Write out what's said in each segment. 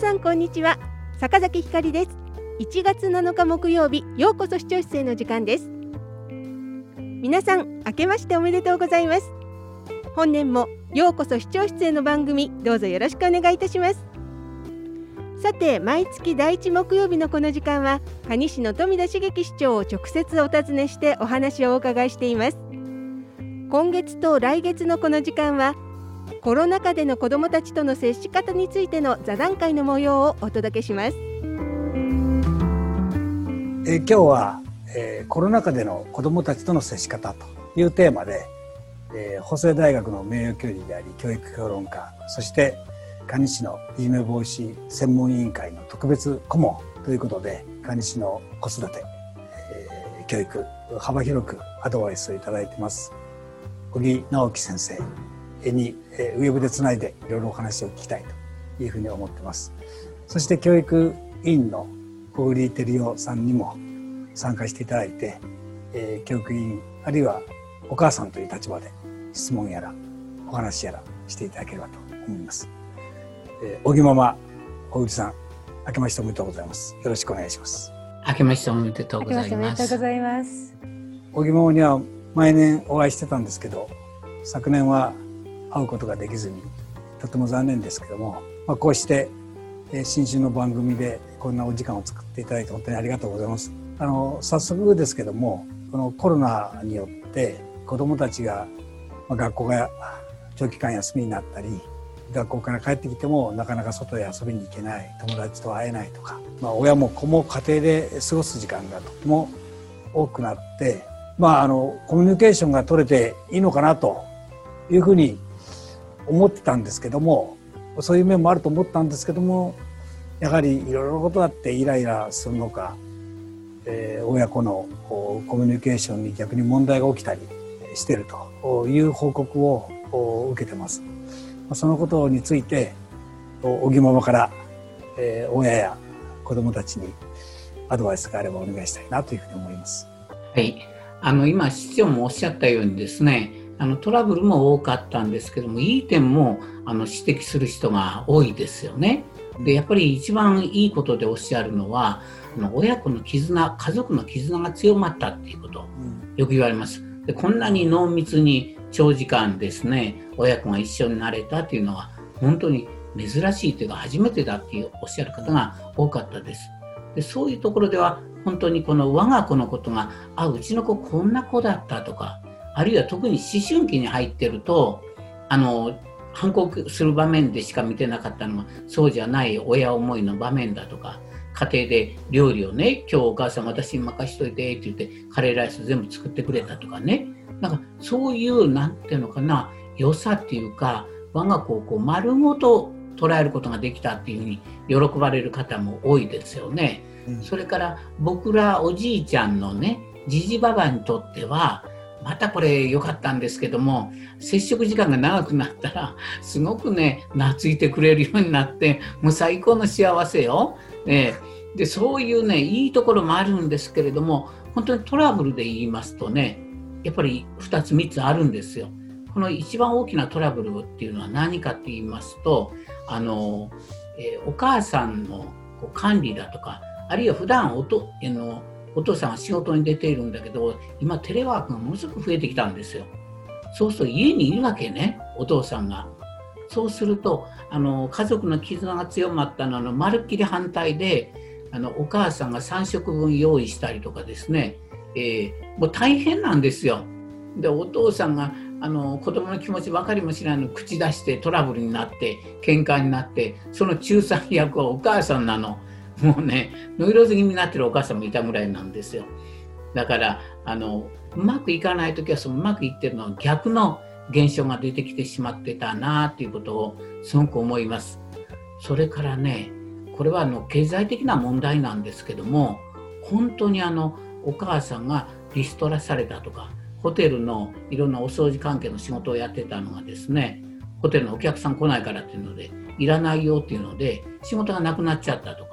さんこんにちは。坂崎ひかりです。1月7日木曜日ようこそ視聴室への時間です。皆さん明けましておめでとうございます。本年もようこそ視聴室への番組どうぞよろしくお願いいたします。さて毎月第1木曜日のこの時間は蟹市の富田茂樹市長を直接お尋ねしてお話をお伺いしています。今月と来月のこの時間はコロナ禍での子どもたちとの接し方についての座談会の模様をお届けします。え今日は、えー、コロナ禍での子どもたちとの接し方というテーマで、えー、法政大学の名誉教授であり教育評論家そして蟹市のいじめ防止専門委員会の特別顧問ということで蟹市の子育て、えー、教育幅広くアドバイスをいただいてます。小木直樹先生。に、えー、ウェブでつないでいろいろお話を聞きたいというふうに思ってます。そして教育委員の小栗照代さんにも参加していただいて、えー、教育委員あるいはお母さんという立場で質問やらお話やらしていただければと思います。えー、小木ママ小栗さん明けましておめでとうございます。よろしくお願いします。明けましておめでとうございます。小木ママには毎年お会いしてたんですけど昨年は会うことができずにとても残念ですけども、まあ、こうして新春の番組でこんなお時間を作っていただいて本当にありがとうございます。あの早速ですけどもこのコロナによって子どもたちが、まあ、学校が長期間休みになったり学校から帰ってきてもなかなか外へ遊びに行けない友達と会えないとか、まあ、親も子も家庭で過ごす時間がとても多くなって、まあ、あのコミュニケーションが取れていいのかなというふうに思ってたんですけどもそういう面もあると思ったんですけどもやはりいろいろなことあってイライラするのか、えー、親子のコミュニケーションに逆に問題が起きたりしているという報告を受けてます。そのことについて小木ママから、えー、親や子どもたちにアドバイスがあればお願いしたいなというふうに思います。はい、あの今市長もおっしゃったようにですねあのトラブルも多かったんですけどもいい点もあの指摘する人が多いですよね。でやっぱり一番いいことでおっしゃるのはあの親子の絆家族の絆が強まったっていうこと、よく言われます。でこんなに濃密に長時間ですね親子が一緒になれたっていうのは本当に珍しいというか初めてだっていうおっしゃる方が多かったです。でそういうところでは本当にこの我が子のことがあうちの子こんな子だったとかあるいは特に思春期に入ってるとあの反抗する場面でしか見てなかったのがそうじゃない親思いの場面だとか家庭で料理をね今日お母さん私に任しといてって言ってカレーライス全部作ってくれたとかねなんかそういうなんていうのかな良さっていうか我が子をこう丸ごと捉えることができたっていうふうに喜ばれる方も多いですよね。うん、それから僕らおじいちゃんのねじじばばにとってはまたこれ良かったんですけども接触時間が長くなったらすごくね懐いてくれるようになってもう最高の幸せよ。えー、でそういうねいいところもあるんですけれども本当にトラブルで言いますとねやっぱり2つ3つあるんですよ。この一番大きなトラブルっていうのは何かって言いますとあの、えー、お母さんの管理だとかあるいは普段おとあのお父さんは仕事に出ているんだけど今テレワークがものすごく増えてきたんですよ。そうすると家にいるわけねお父さんが。そうするとあの家族の絆が強まったのはまるっきり反対であのお母さんが3食分用意したりとかですねえー、もう大変なんですよ。でお父さんがあの子供の気持ち分かりもしないの口出してトラブルになって喧嘩になってその仲裁役はお母さんなのもうねノイローズ気味になってるお母さんもいたぐらいなんですよ。だからあのうまくいかない時はそのうまくいってるのは逆の現象が出てきてしまってたなっていうことをすごく思います。それからねこれはあの経済的な問題なんですけども本当にあのお母さんがリストラされたとかホテルのいろんなお掃除関係の仕事をやってたのがですねホテルのお客さん来ないからっていうのでいらないよっていうので仕事がなくなっちゃったとか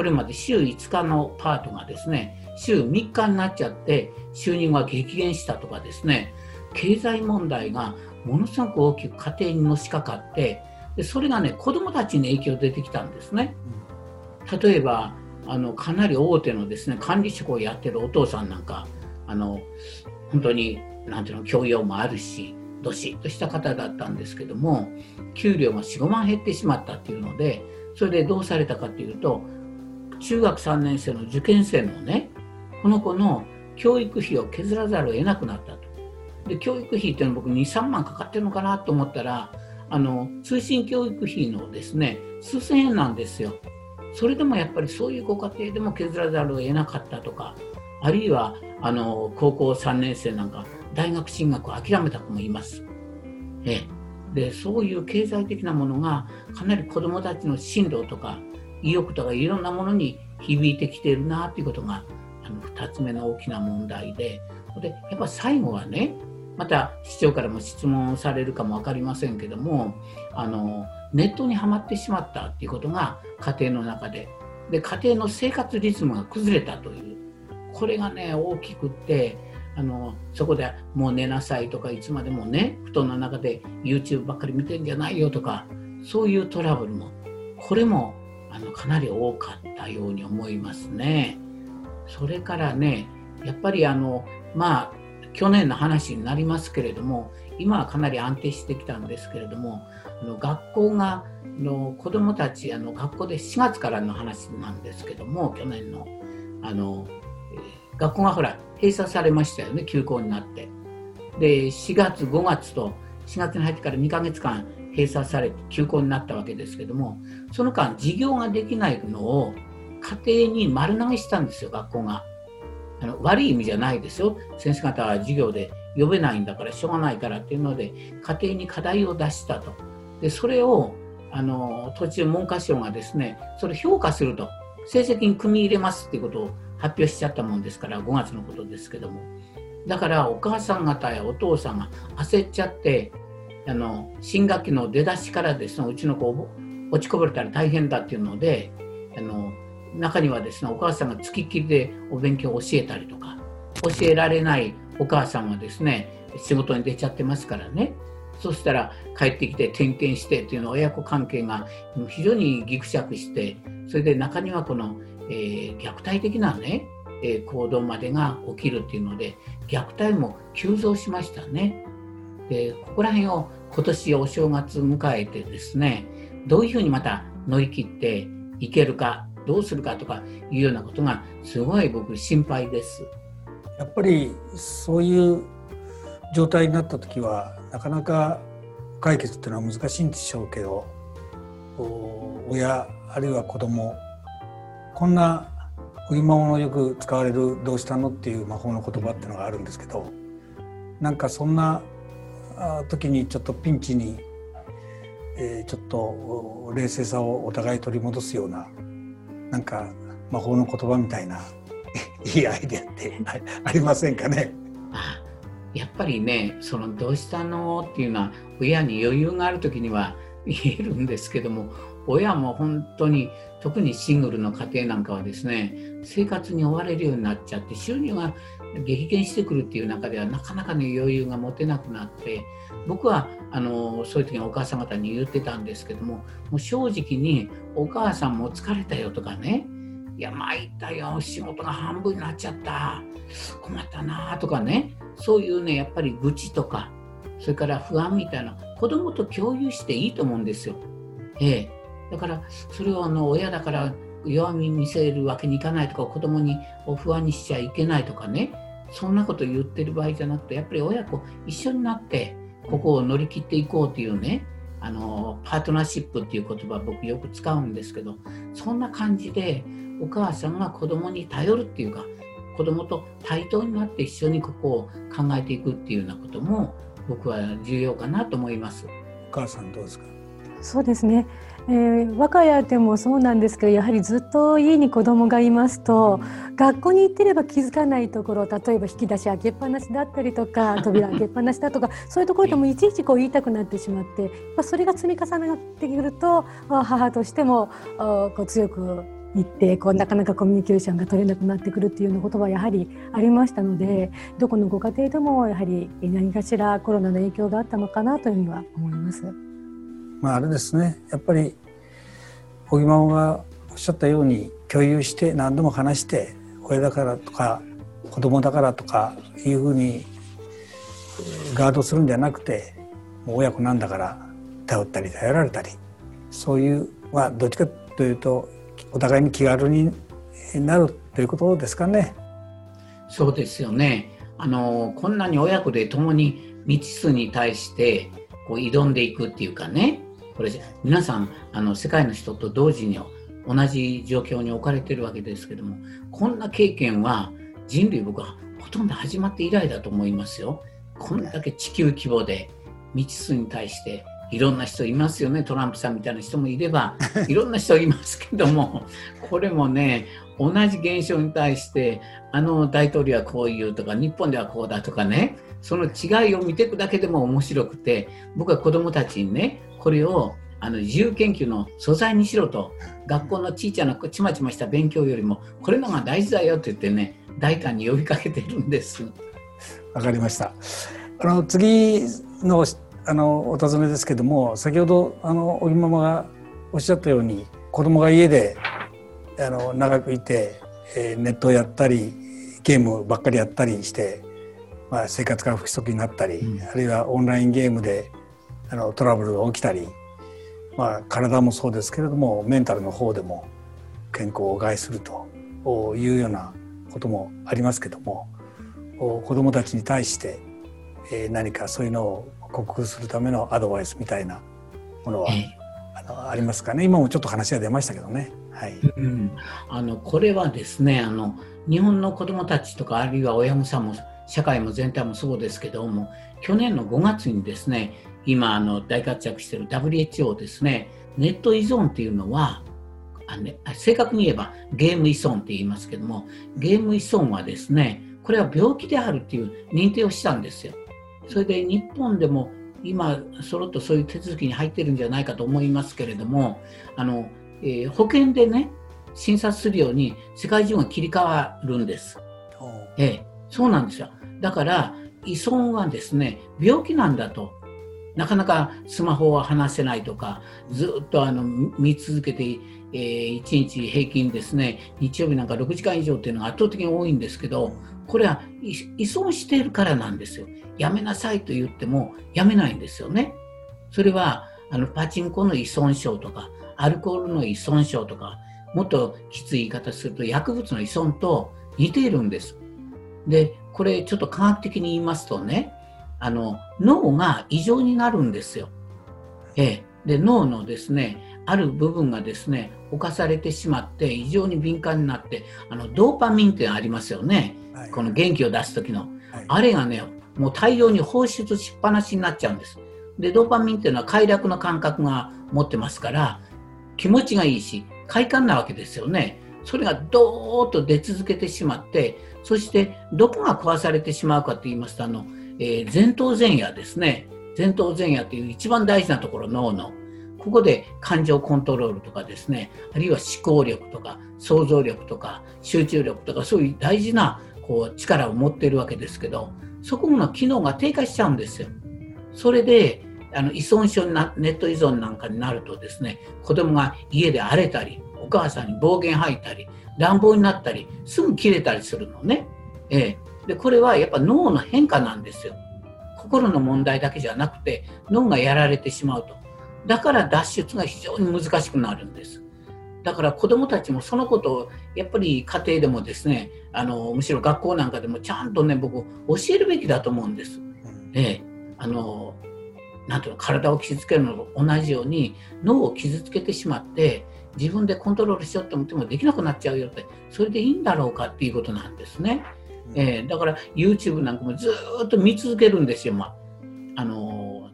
これまで週5日のパートがですね週3日になっちゃって収入が激減したとかですね経済問題がものすごく大きく家庭にのしかかってでそれがね子どもたちに影響出てきたんですね。例えばあのかなり大手のですね管理職をやってるお父さんなんかあの本当になんていうの教養もあるしどしっとした方だったんですけども給料が45万減ってしまったっていうのでそれでどうされたかっていうと中学3年生の受験生のねこの子の教育費を削らざるを得なくなったと。で教育費っていうのは僕23万かかってるのかなと思ったらあの通信教育費のですね数千円なんですよ。それでもやっぱりそういうご家庭でも削らざるを得なかったとかあるいはあの高校3年生なんか大学進学を諦めた子もいます。えでそういう経済的なものがかなり子どもたちの進路とか意欲とかいろんなものに響いてきてるなということがあの2つ目の大きな問題で。でやっぱ最後はねまた市長からも質問されるかも分かりませんけどもあのネットにはまってしまったっていうことが家庭の中で。で家庭の生活リズムが崩れたという。これがね大きくってあのそこでもう寝なさいとかいつまでもね布団の中で YouTube ばっかり見てんじゃないよとかそういうトラブルもこれもあのかなり多かったように思いますね。それからねやっぱりあのまあ去年の話になりますけれども今はかなり安定してきたんですけれどもあの学校がの子どもたちあの学校で4月からの話なんですけども去年のあの学校がほら閉鎖されましたよね休校になって。で4月5月と4月に入ってから2ヶ月間閉鎖されて休校になったわけですけどもその間授業ができないのを家庭に丸投げしたんですよ学校が。あの悪い意味じゃないですよ。先生方は授業で呼べないんだからしょうがないからっていうので家庭に課題を出したと。でそれをあの途中文科省がですねそれ評価すると。成績に組み入れますっていうことを発表しちゃったもんですから5月のことですけども。だからお母さん方やお父さんが焦っちゃってあの新学期の出だしからですねうちの子落ちこぼれたら大変だっていうのであの中にはですねお母さんがつきっきりでお勉強を教えたりとか教えられないお母さんはですね仕事に出ちゃってますからねそしたら帰ってきて点検してっていうの親子関係が非常にぎくしゃくしてそれで中にはこのえー、虐待的なね、えー、行動までが起きるっていうので虐待も急増しましたね。でここら辺を今年お正月迎えてですねどういうふうにまた乗り切っていけるかどうするかとかいうようなことがすごい僕心配です。やっぱりそういう状態になった時はなかなか解決っていうのは難しいんでしょうけど親あるいは子供こんな売り物のよく使われる「どうしたの?」っていう魔法の言葉っていうのがあるんですけどなんかそんな時にちょっとピンチに、えー、ちょっと冷静さをお互い取り戻すようななんか魔法の言葉みたいな いいアイデアってありませんかね？やっぱりねその「どうしたの?」っていうのは親に余裕がある時には言えるんですけども親も本当に特にシングルの家庭なんかはですね生活に追われるようになっちゃって収入が激減してくるっていう中ではなかなかの余裕が持てなくなって僕はあのそういう時にお母さん方に言ってたんですけどももう正直にお母さんも疲れたよとかねいや参ったよ仕事が半分になっちゃった困ったなとかねそういうねやっぱり愚痴とかそれから不安みたいな子供と共有していいと思うんですよ。ええだからそれをあの親だから弱み見せるわけにいかないとか子供に不安にしちゃいけないとかね。そんなこと言ってる場合じゃなくてやっぱり親子一緒になってここを乗り切っていこうというねあのパートナーシップっていう言葉僕よく使うんですけどそんな感じでお母さんが子供に頼るっていうか子供と対等になって一緒にここを考えていくっていうようなことも僕は重要かなと思います。お母さんどうですか？そうですねえー、我が家でもそうなんですけどやはりずっと家に子供がいますと学校に行ってれば気づかないところ例えば引き出し開けっぱなしだったりとか 扉開けっぱなしだとかそういうところでもいちいちこう言いたくなってしまってそれが積み重なってくると母としてもこう強く言ってこうなかなかコミュニケーションが取れなくなってくるっていうようなことはやはりありましたのでどこのご家庭でもやはり何かしらコロナの影響があったのかなというふうには思います。まああれですねやっぱり小木ママがおっしゃったように共有して何度も話して親だからとか子供だからとかいうふうにガードするんじゃなくて親子なんだから頼ったり頼られたりそういうまあどっちかというとお互いに気軽になるということですかね。そうですよね。あのこんなに親子で共に未知数に対してこう挑んでいくっていうかねこれ皆さんあの世界の人と同時に同じ状況に置かれてるわけですけどもこんな経験は人類僕はほとんど始まって以来だと思いますよ。こんだけ地球規模で未知数に対していろんな人いますよねトランプさんみたいな人もいれば いろんな人いますけどもこれもね同じ現象に対してあの大統領はこう言うとか日本ではこうだとかねその違いを見ていくだけでも面白くて僕は子どもたちにねこれをあの自由研究の素材にしろと学校のちいちゃなちまちました勉強よりもこれのが大事だよって言ってね大胆に呼びかけてるんです。わかりました。あの次のあのお尋ねですけども先ほどあのおぎママがおっしゃったように子供が家であの長くいて、えー、ネットをやったりゲームばっかりやったりして、まあ、生活が不規則になったり、うん、あるいはオンラインゲームであのトラブルが起きたり、まあ、体もそうですけれどもメンタルの方でも健康を害するというようなこともありますけども子どもたちに対して、えー、何かそういうのを克服するためのアドバイスみたいなものは、あのありますかね？今もちょっと話が出ましたけどね。はい、うん、あのこれはですねあの日本の子どもたちとかあるいは親御さんも社会も全体もそうですけども去年の5月にですね今あの大活躍している WHO ですねネット依存っていうのはあね、正確に言えばゲーム依存って言いますけどもゲーム依存はですねこれは病気であるっていう認定をしたんですよ。それで日本でも今、そろっとそういう手続きに入ってるんじゃないかと思いますけれども、あのえー、保険でね、診察するように世界中が切り替わるんです。ええ、そうなんですよ。だから、依存はですね、病気なんだと。なかなかスマホは離せないとか、ずっとあの見続けて、えー、1日平均ですね、日曜日なんか6時間以上っていうのが圧倒的に多いんですけど、これは依存しているからなんですよ。やめなさいと言ってもやめないんですよね。それはあのパチンコの依存症とかアルコールの依存症とかもっときつい言い方すると薬物の依存と似ているんです。でこれちょっと科学的に言いますとねあの脳が異常になるんですよ。ええ、で脳のですねある部分がですね侵されてしまって異常に敏感になってあのドーパミンってありますよね、はい、この元気を出す時の、はい、あれがねもう大量に放出しっぱなしになっちゃうんです。でドーパミンっていうのは快楽の感覚が持ってますから気持ちがいいし快感なわけですよねそれがどーっと出続けてしまってそしてどこが壊されてしまうかと言いますとあの、えー、前頭前野ですね前頭前野という一番大事なところ脳のここで感情コントロールとかですね、あるいは思考力とか想像力とか集中力とかそういう大事なこう力を持っているわけですけど、そこの機能が低下しちゃうんですよ。それであの依存症なネット依存なんかになるとですね子供が家で荒れたりお母さんに暴言吐いたり乱暴になったりすぐ切れたりするのね、ええ、でこれはやっぱ脳の変化なんですよ。心の問題だけじゃなくて脳がやられてしまうと。だから脱出が非常に難しくなるんです。だから子どもたちもそのことをやっぱり家庭でもですねあのむしろ学校なんかでもちゃんとね僕教えるべきだと思うんです。であのなんていうの体を傷つけるのと同じように脳を傷つけてしまって自分でコントロールしようと思ってもできなくなっちゃうよってそれでいいんだろうかっていうことなんですね。えー、だから YouTube なんかもずっと見続けるんですよ。まあ、あの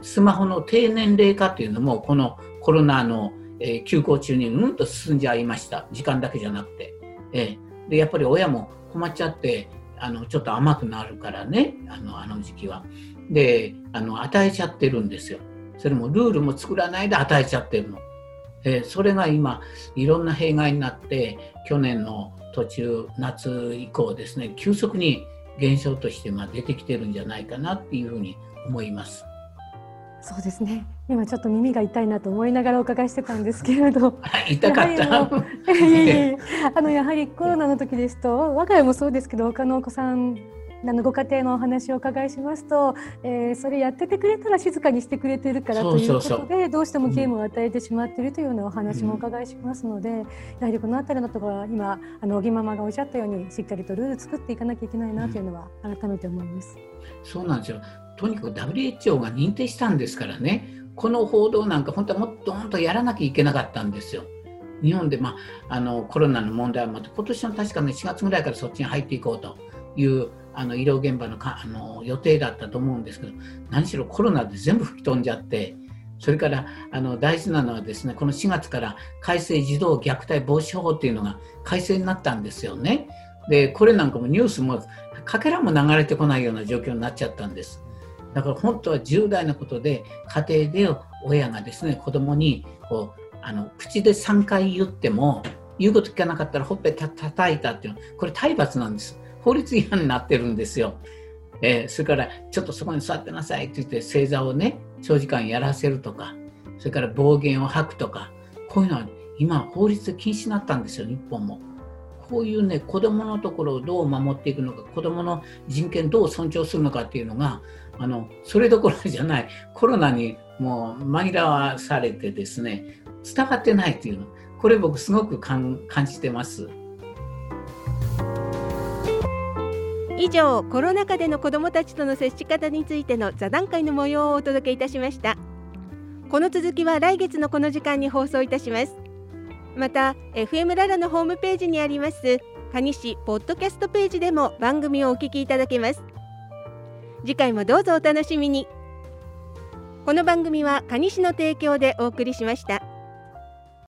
スマホの低年齢化というのもこのコロナの、えー、休校中にうんと進んじゃいました。時間だけじゃなくて、えー、でやっぱり親も困っちゃってあのちょっと甘くなるからね。あのあの時期は。であの与えちゃってるんですよ。それもルールも作らないで与えちゃってるの、えー、それが今いろんな弊害になって去年の途中夏以降ですね急速に現象としてま出てきてるんじゃないかなっていうふうに思います。そうですね。今ちょっと耳が痛いなと思いながらお伺いしてたんですけれど。痛かった？あのやはりコロナの時ですと、我が家もそうですけど、他のお子さんあのご家庭のお話をお伺いしますと、えー、それやっててくれたら静かにしてくれてるからということでどうしてもゲームを与えてしまっているというようなお話もお伺いしますので、うん、やはりこの辺りのところは今あの小木ママがおっしゃったようにしっかりとルール作っていかなきゃいけないなというのは改めて思います。そうなんですよとにかく WHO が認定したんですからねこの報道なんか本当はもっともっとやらなきゃいけなかったんですよ。日本で、まあ、あのコロナの問題はまた今年の確かね4月ぐらいからそっちに入っていこうというあの医療現場のかあの予定だったと思うんですけど何しろコロナで全部吹き飛んじゃってそれからあの大事なのはですねこの4月から改正児童虐待防止法っていうのが改正になったんですよね。でこれなんかもニュースもかけらも流れてこないような状況になっちゃったんです。だから本当は重大なことで家庭で親がですね子供にこうあの口で3回言っても言うこと聞かなかったらほっぺた叩いたっていうのこれ体罰なんです。法律違反になってるんですよ。えー、それからちょっとそこに座ってなさいって言って正座をね長時間やらせるとかそれから暴言を吐くとかこういうのは今法律禁止になったんですよ日本も。こういうね子どものところをどう守っていくのか子どもの人権どう尊重するのかっていうのがあのそれどころじゃないコロナにもう紛らわされてですね伝わってないっていうのこれ僕すごく感じてます。以上コロナ禍での子どもたちとの接し方についての座談会の模様をお届けいたしました。この続きは来月のこの時間に放送いたします。また FM ララのホームページにあります蟹市ポッドキャストページでも番組をお聞きいただけます。次回もどうぞお楽しみに。この番組は蟹市の提供でお送りしました。